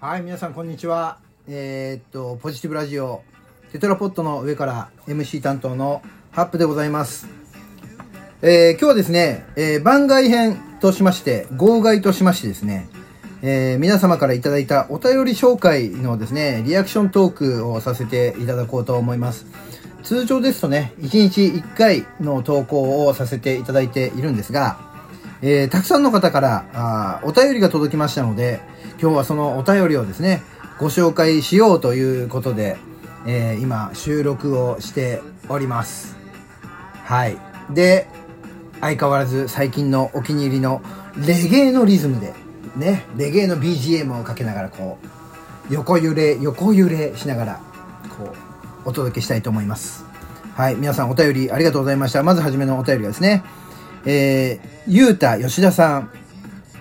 はい、皆さんこんにちは。えーっと、ポジティブラジオ、テトラポットの上から MC 担当のハップでございます。えー今日はですね、えー番外編としまして、号外としましてですね、えー皆様からいただいたお便り紹介のですね、リアクショントークをさせていただこうと思います。通常ですとね、1日1回の投稿をさせていただいているんですが、えーたくさんの方からあお便りが届きましたので、今日はそのお便りをですね、ご紹介しようということで、えー今収録をしております。はい。で、相変わらず最近のお気に入りのレゲエのリズムで、ね、レゲエの BGM をかけながらこう、横揺れ、横揺れしながら、こう、お届けしたいと思います。はい。皆さんお便りありがとうございました。まずはじめのお便りがですね、えー、ゆうた吉田さん、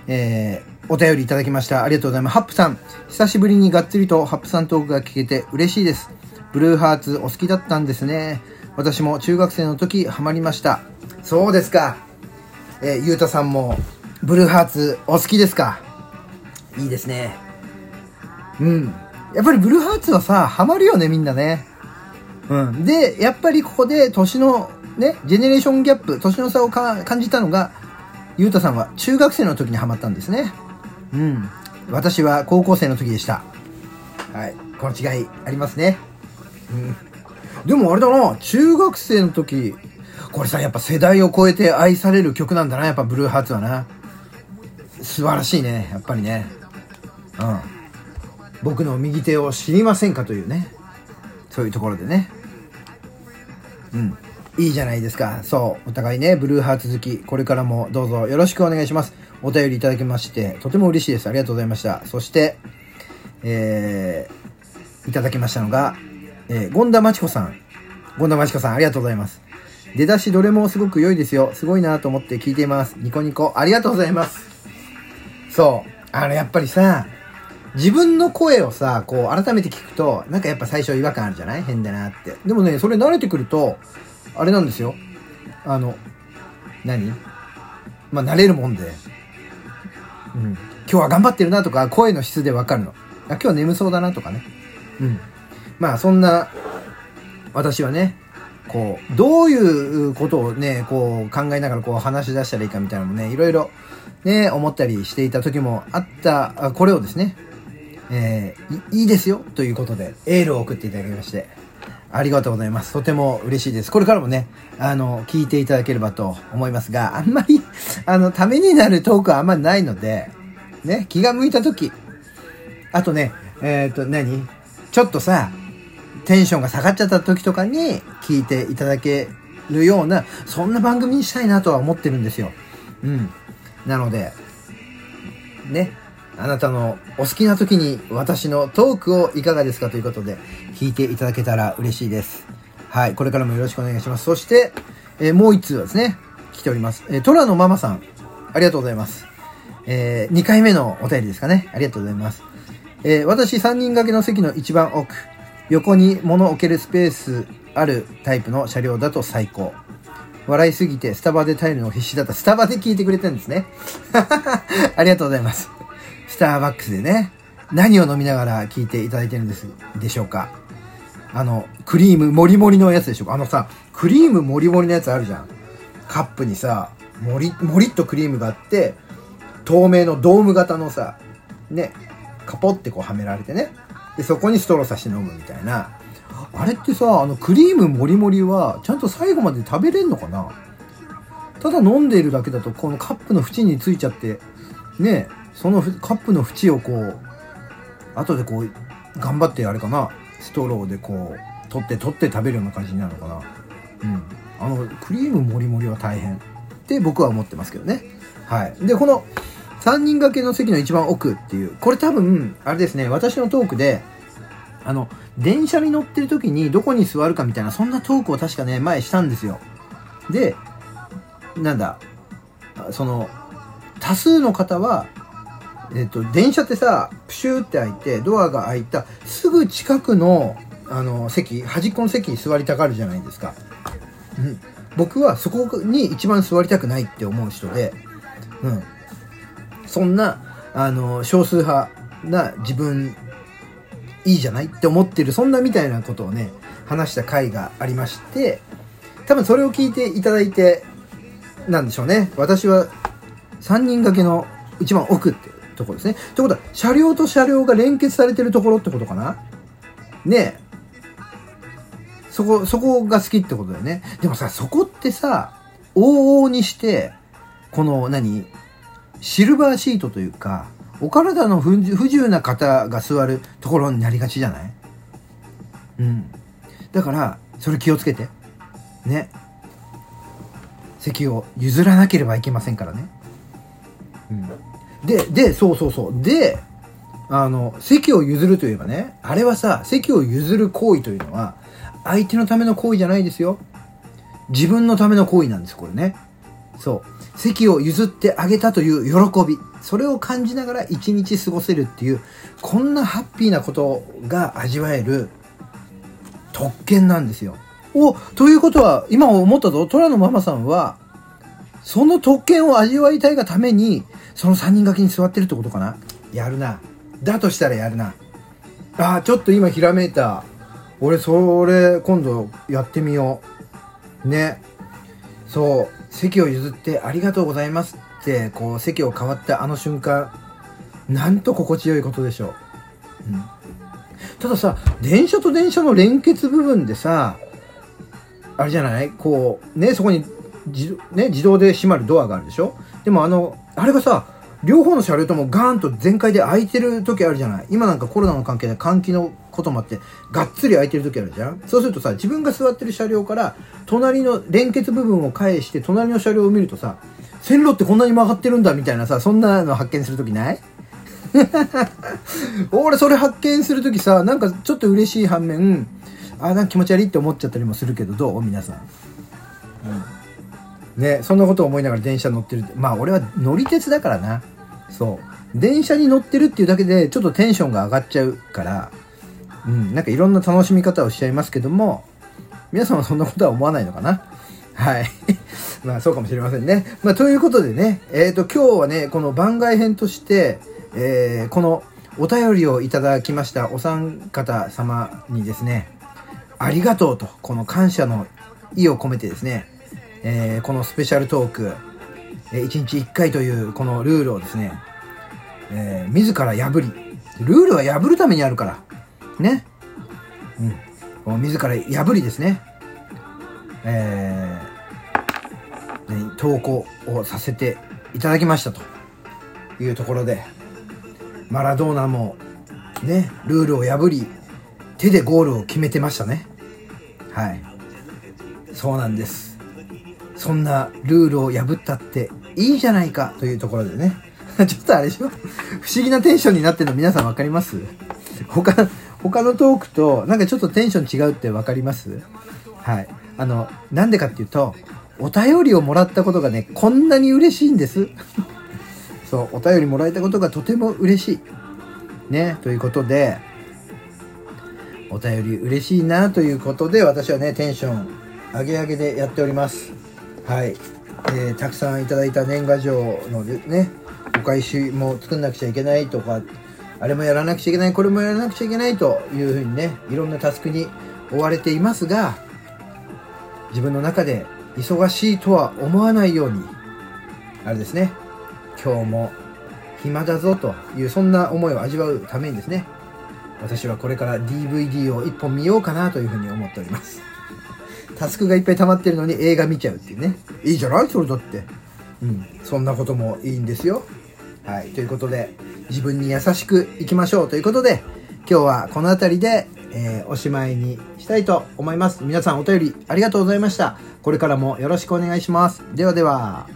えー、お便りいただきました。ありがとうございます。ハップさん、久しぶりにがっつりとハップさんトークが聞けて嬉しいです。ブルーハーツお好きだったんですね。私も中学生の時ハマりました。そうですか。えー、ゆうたさんも、ブルーハーツお好きですかいいですね。うん。やっぱりブルーハーツはさ、ハマるよね、みんなね。うん。で、やっぱりここで年の、ね、ジェネレーションギャップ、年の差をか感じたのが、ゆうたさんは中学生の時にハマったんですね。うん。私は高校生の時でした。はい。この違いありますね。うん。でもあれだな、中学生の時、これさ、やっぱ世代を超えて愛される曲なんだな、やっぱブルーハーツはな。素晴らしいね、やっぱりね。うん。僕の右手を知りませんかというね。そういうところでね。うん。いいじゃないですか。そう。お互いね、ブルーハーツ好き。これからもどうぞよろしくお願いします。お便りいただきまして、とても嬉しいです。ありがとうございました。そして、えー、いただきましたのが、えー、権田真知子さん。権田真知子さん、ありがとうございます。出だしどれもすごく良いですよ。すごいなと思って聞いています。ニコニコ、ありがとうございます。そう。あの、やっぱりさ、自分の声をさ、こう、改めて聞くと、なんかやっぱ最初違和感あるじゃない？変だなって。でもね、それ慣れてくると、あれなんですよ。あの、何？まあ、慣れるもんで。うん。今日は頑張ってるなとか、声の質でわかるの。あ、今日は眠そうだなとかね。うん。まあ、そんな、私はね、こう、どういうことをね、こう考えながらこう話し出したらいいかみたいなのもね、いろいろね、思ったりしていた時もあった、これをですね、えーいいですよということで、エールを送っていただきまして、ありがとうございます。とても嬉しいです。これからもね、あの、聞いていただければと思いますが、あんまり、あの、ためになるトークはあんまりないので、ね、気が向いた時、あとね、えっ、と、何？ちょっとさ、テンションが下がっちゃった時とかに聞いていただけるような、そんな番組にしたいなとは思ってるんですよ。うん。なので、ね、あなたのお好きな時に私のトークをいかがですかということで、聞いていただけたら嬉しいです。はい、これからもよろしくお願いします。そして、えーもう一通はですね、来ております。えー、トラのママさん、ありがとうございます。えー、2回目のお便りですかね。ありがとうございます。えー私3人掛けの席の一番奥、横に物置けるスペースあるタイプの車両だと最高。笑いすぎてスタバで耐えるの必死だった。スタバで聞いてくれてるんですね。ありがとうございます。スターバックスでね、何を飲みながら聞いていただいてるんですでしょうか。あの、クリームもりもりのやつでしょうか。あのさ、クリームもりもりのやつあるじゃん。カップにさ、もり、もりっとクリームがあって、透明のドーム型のさ、ね、カポってこうはめられてね。で、そこにストローさして飲むみたいな。あれってさ、あの、クリームもりもりは、ちゃんと最後まで食べれんのかなただ飲んでいるだけだと、このカップの縁についちゃって、ね、そのカップの縁をこう、後でこう、頑張ってあれかな、ストローでこう、取って取って食べるような感じになるのかな。うん。あの、クリームもりもりは大変って僕は思ってますけどね。はい。で、この、3人掛けの席の一番奥っていう、これ多分、あれですね、私のトークで、あの、電車に乗ってる時にどこに座るかみたいな、そんなトークを確かね、前したんですよ。で、なんだ、その、多数の方は、えっと、電車ってさ、プシューって開いて、ドアが開いた、すぐ近くの、あの、席、端っこの席に座りたがるじゃないですか。うん。僕はそこに一番座りたくないって思う人で、うん。そんな、あの、少数派な自分いいじゃないって思ってるそんなみたいなことをね話した回がありまして多分それを聞いていただいてなんでしょうね私は3人掛けの一番奥ってところですね。ってことは車両と車両が連結されてるところってことかな？ねえ。そこそこが好きってことだよね。でもさそこってさ往々にしてこの何？シルバーシートというかお体の不自由な方が座るところになりがちじゃない？うん。だからそれ気をつけて。ね。席を譲らなければいけませんからね。うん。ででそうそうそう。であの席を譲るといえばねあれはさ席を譲る行為というのは相手のための行為じゃないですよ。自分のための行為なんですこれね。そう。席を譲ってあげたという喜び。それを感じながら一日過ごせるっていうこんなハッピーなことが味わえる特権なんですよ。おということは今思ったぞ。虎のママさんはその特権を味わいたいがためにその3人掛けに座ってるってことかな？やるな。だとしたらやるな。あちょっと今ひらめいた。俺それ今度やってみよう。ね。そう。席を譲ってありがとうございますってこう席を変わったあの瞬間なんと心地よいことでしょう、うん、たださ電車と電車の連結部分でさあれじゃない？こうねそこに自,、ね、自動で閉まるドアがあるでしょ？でもあのあれがさ両方の車両ともガーンと全開で開いてる時あるじゃない？今なんかコロナの関係で換気のこともあって、がっつり空いてる時あるじゃん？そうするとさ、自分が座ってる車両から、隣の連結部分を返して、隣の車両を見るとさ、線路ってこんなに曲がってるんだみたいなさ、そんなの発見するときない？俺それ発見するときさ、なんかちょっと嬉しい反面、あ、なんか気持ち悪いって思っちゃったりもするけど、どう？皆さん。うん。ね、そんなことを思いながら電車乗ってる。まあ俺は乗り鉄だからな。そう。電車に乗ってるっていうだけでちょっとテンションが上がっちゃうから、うん、なんかいろんな楽しみ方をしちゃいますけども、皆さんはそんなことは思わないのかなはい。まあそうかもしれませんね。まあということでね、えっ、ー、と今日はね、この番外編として、えー、このお便りをいただきましたお三方様にですね、ありがとうと、この感謝の意を込めてですね、えー、このスペシャルトーク、えー、1日1回というこのルールをですね、えー、自ら破り、ルールは破るためにあるから、ね。うん。自ら破りですね。えー、投稿をさせていただきましたというところで、マラドーナもね、ルールを破り、手でゴールを決めてましたね。はい。そうなんです。そんなルールを破ったっていいじゃないかというところでね。ちょっとあれでしょ？不思議なテンションになってるの皆さん分かります？他、他のトークとなんかちょっとテンション違うって分かります？はい。あの、なんでかっていうと、お便りをもらったことがね、こんなに嬉しいんです。そう、お便りもらえたことがとても嬉しい。ね、ということで、お便り嬉しいなということで、私はね、テンション上げ上げでやっております。はい。えー、たくさんいただいた年賀状のね、お返しも作んなくちゃいけないとか、あれもやらなくちゃいけない、これもやらなくちゃいけないというふうにね、いろんなタスクに追われていますが、自分の中で忙しいとは思わないように、あれですね、今日も暇だぞという、そんな思いを味わうためにですね、私はこれから DVD を一本見ようかなというふうに思っております。タスクがいっぱい溜まってるのに映画見ちゃうっていうね。いいじゃない？それだって。うん。そんなこともいいんですよ。はい。ということで、自分に優しくいきましょうということで、今日はこの辺りで、えー、おしまいにしたいと思います。皆さんお便りありがとうございました。これからもよろしくお願いします。ではでは。